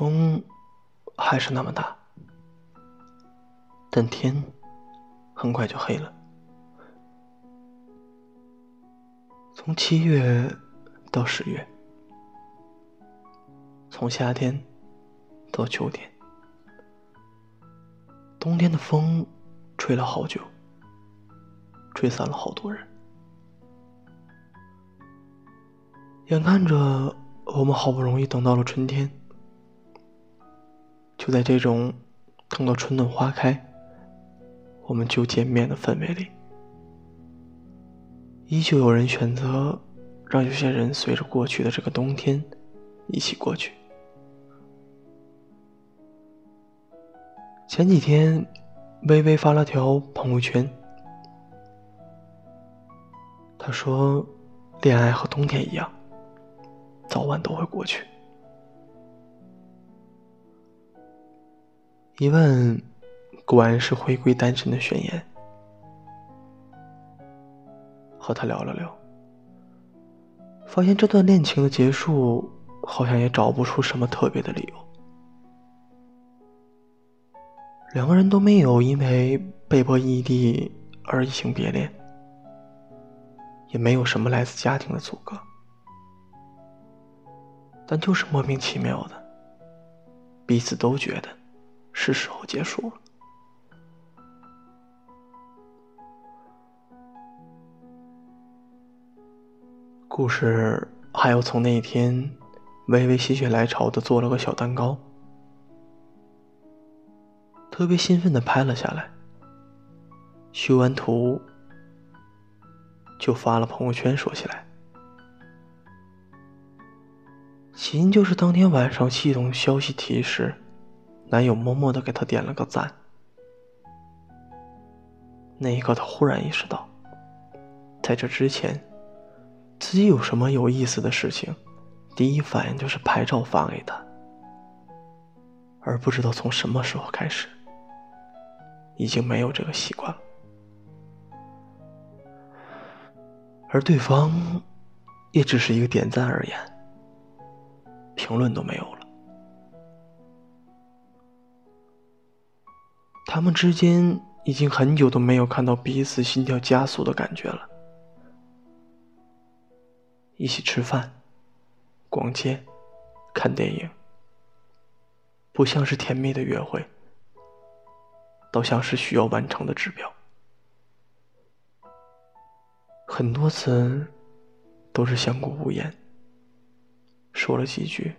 风还是那么大，但天很快就黑了。从七月到十月，从夏天到秋天，冬天的风吹了好久，吹散了好多人。眼看着我们好不容易等到了春天，就在这种等到春暖花开，我们就见面的氛围里，依旧有人选择让有些人随着过去的这个冬天一起过去。前几天，微微发了条朋友圈，他说：“恋爱和冬天一样。”早晚都会过去。一问，果然是回归单身的宣言。和他聊了聊，发现这段恋情的结束，好像也找不出什么特别的理由。两个人都没有因为被迫异地而移情别恋，也没有什么来自家庭的阻隔。但就是莫名其妙的，彼此都觉得是时候结束了。故事还要从那一天，微微心血来潮的做了个小蛋糕，特别兴奋的拍了下来，修完图就发了朋友圈说起来。起因就是当天晚上系统消息提示，男友默默的给她点了个赞。那一刻，她忽然意识到，在这之前，自己有什么有意思的事情，第一反应就是拍照发给他，而不知道从什么时候开始，已经没有这个习惯了。而对方，也只是一个点赞而言。评论都没有了，他们之间已经很久都没有看到彼此心跳加速的感觉了。一起吃饭、逛街、看电影，不像是甜蜜的约会，倒像是需要完成的指标。很多次都是相顾无言。说了几句，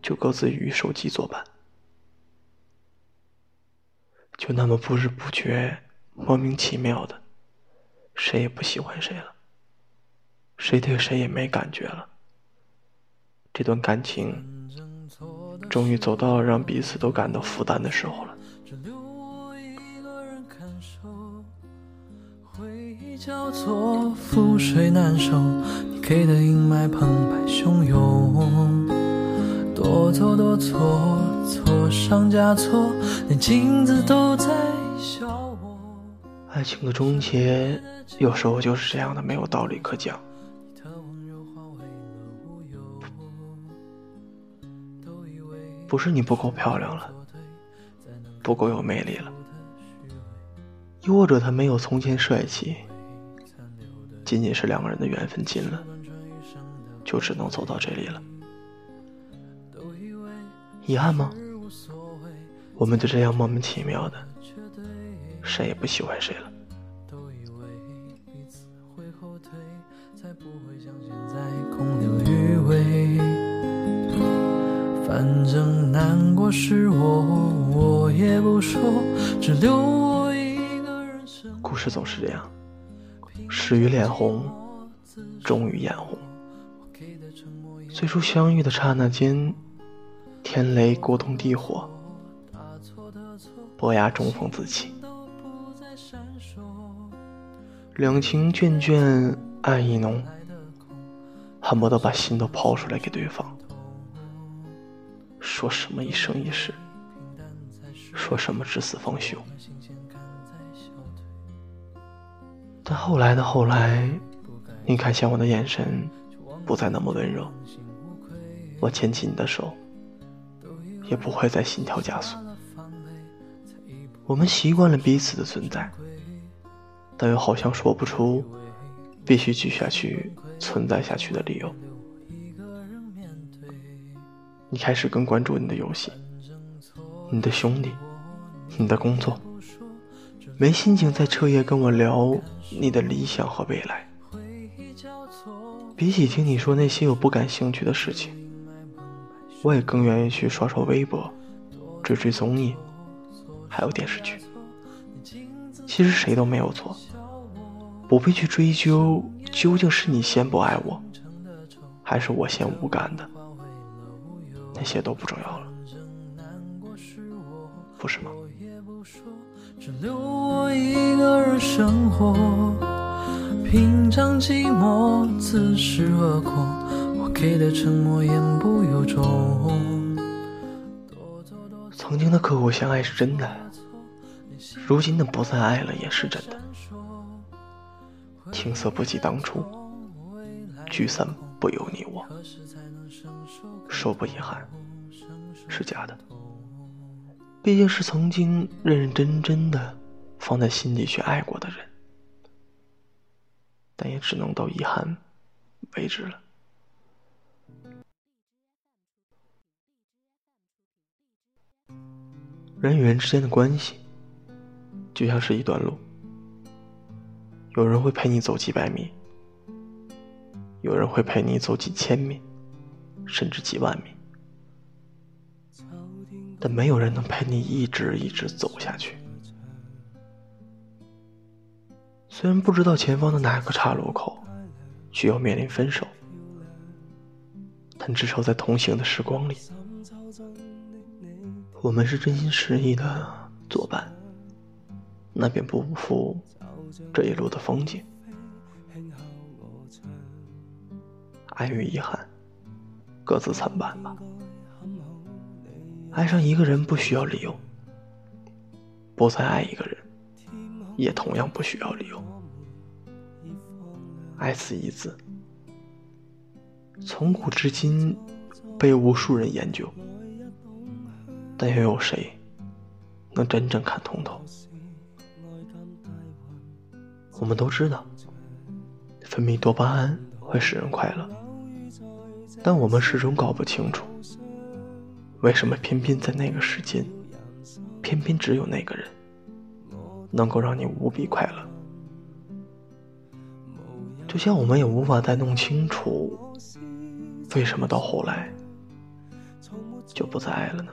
就各自与手机作伴，就那么不知不觉、莫名其妙的，谁也不喜欢谁了，谁对谁也没感觉了。这段感情终于走到了让彼此都感到负担的时候了。叫做覆水难收，你的阴霾澎湃汹涌，多走多错，错上加错，连镜子都在笑我。爱情的终结，有时候就是这样的，没有道理可讲。不是你不够漂亮了，不够有魅力了，又或者他没有从前帅气。仅仅是两个人的缘分尽了，就只能走到这里了。遗憾吗？我们就这样莫名其妙的，谁也不喜欢谁了。反正难过是我，我也不说，只留我一个人。故事总是这样。始于脸红，终于眼红。最初相遇的刹那间，天雷勾动地火，伯牙中风自弃。两情眷眷，爱意浓，恨不得把心都抛出来给对方。说什么一生一世，说什么至死方休。但后来的后来，你看向我的眼神不再那么温柔。我牵起你的手，也不会再心跳加速。我们习惯了彼此的存在，但又好像说不出必须继续下去、存在下去的理由。你开始更关注你的游戏、你的兄弟、你的工作，没心情在彻夜跟我聊你的理想和未来。比起听你说那些我不感兴趣的事情，我也更愿意去刷刷微博、追追综艺，还有电视剧。其实谁都没有错，不必去追究究竟是你先不爱我，还是我先无感的，那些都不重要了，不是吗？品尝寂寞，自食恶果。我给的沉默言不由衷。曾经的刻骨相爱是真的，如今的不再爱了也是真的。青涩不及当初，聚散不由你我。说不遗憾，是假的。毕竟是曾经认认真真的放在心里去爱过的人。但也只能到遗憾为止了。人与人之间的关系，就像是一段路，有人会陪你走几百米，有人会陪你走几千米，甚至几万米，但没有人能陪你一直一直走下去。虽然不知道前方的哪个岔路口需要面临分手，但至少在同行的时光里，我们是真心实意的作伴，那便不负这一路的风景。爱与遗憾，各自参半吧。爱上一个人不需要理由，不再爱一个人。也同样不需要理由。爱此一字，从古至今被无数人研究，但又有谁能真正看通透？我们都知道，分泌多巴胺会使人快乐，但我们始终搞不清楚，为什么偏偏在那个时间，偏偏只有那个人。能够让你无比快乐，就像我们也无法再弄清楚，为什么到后来就不再爱了呢？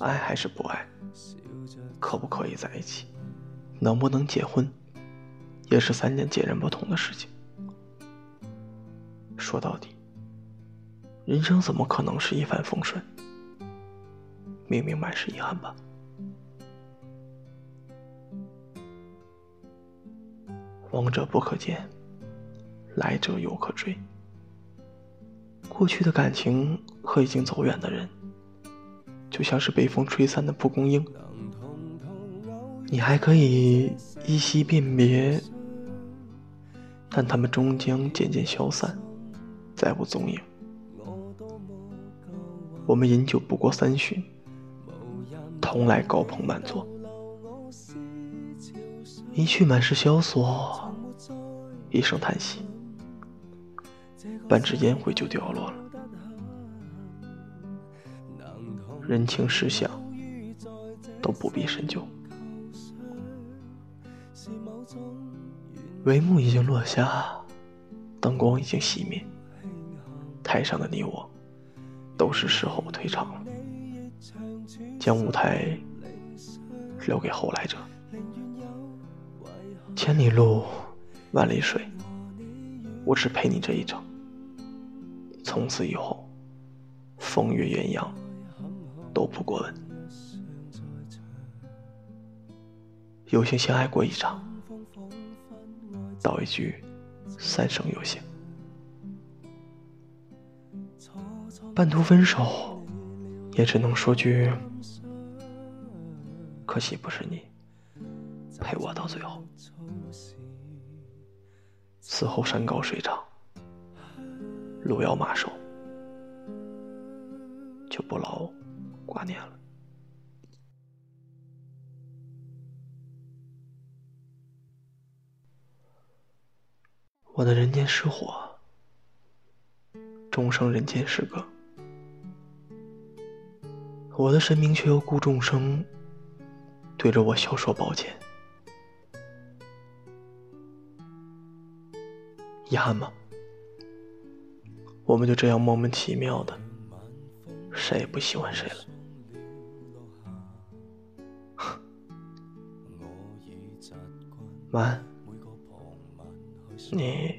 爱还是不爱，可不可以在一起，能不能结婚，也是三件截然不同的事情。说到底，人生怎么可能是一帆风顺？明明满是遗憾吧。往者不可见，来者犹可追。过去的感情和已经走远的人，就像是被风吹散的蒲公英，你还可以依稀辨别，但他们终将渐渐消散，再无踪影。我们饮酒不过三巡，同来高朋满座。一去满是萧索，一声叹息，半支烟灰就掉落了。人情世相都不必深究，帷幕已经落下，灯光已经熄灭，台上的你我都是时候退场了，将舞台留给后来者。千里路，万里水，我只陪你这一程。从此以后，风月鸳鸯，都不过问。有幸相爱过一场，道一句三生有幸。半途分手，也只能说句可惜不是你陪我到最后。此后山高水长，路遥马瘦，就不劳挂念了。我的人间失火，终生人间失格。我的神明却又顾众生，对着我笑说抱歉。遗憾吗？我们就这样莫名其妙的，谁也不喜欢谁了。晚安。你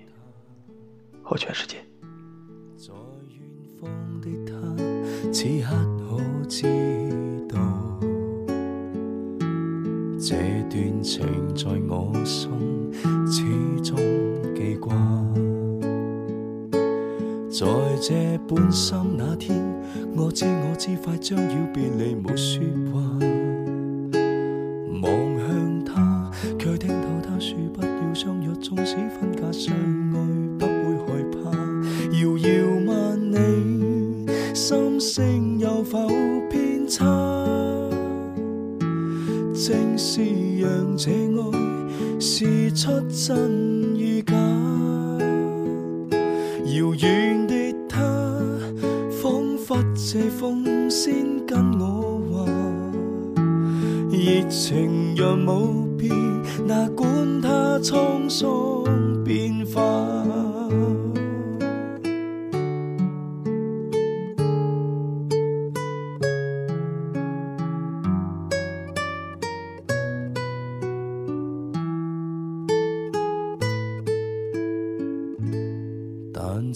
和全世界。在远方的他，此刻可知道，这段情在我心始终记挂。在这半心那天，我知我知快将要别离，没说话。正是让这爱试出真与假。遥远的他，仿佛借风先跟我话，热情若冇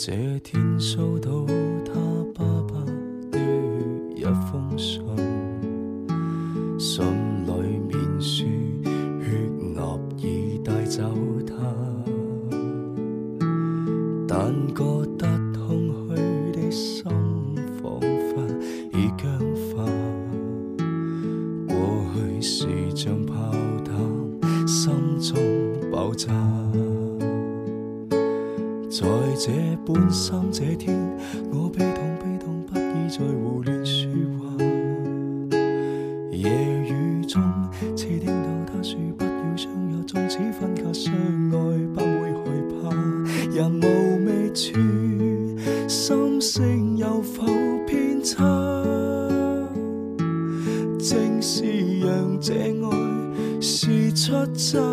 这天收到他爸爸的一封，信。半生这天，我悲痛悲痛，不已再胡乱说话。夜雨中，似听到他说不要相约，纵使分隔相爱，不会害怕。人无觅处，心声有否偏差？正是让这爱试出真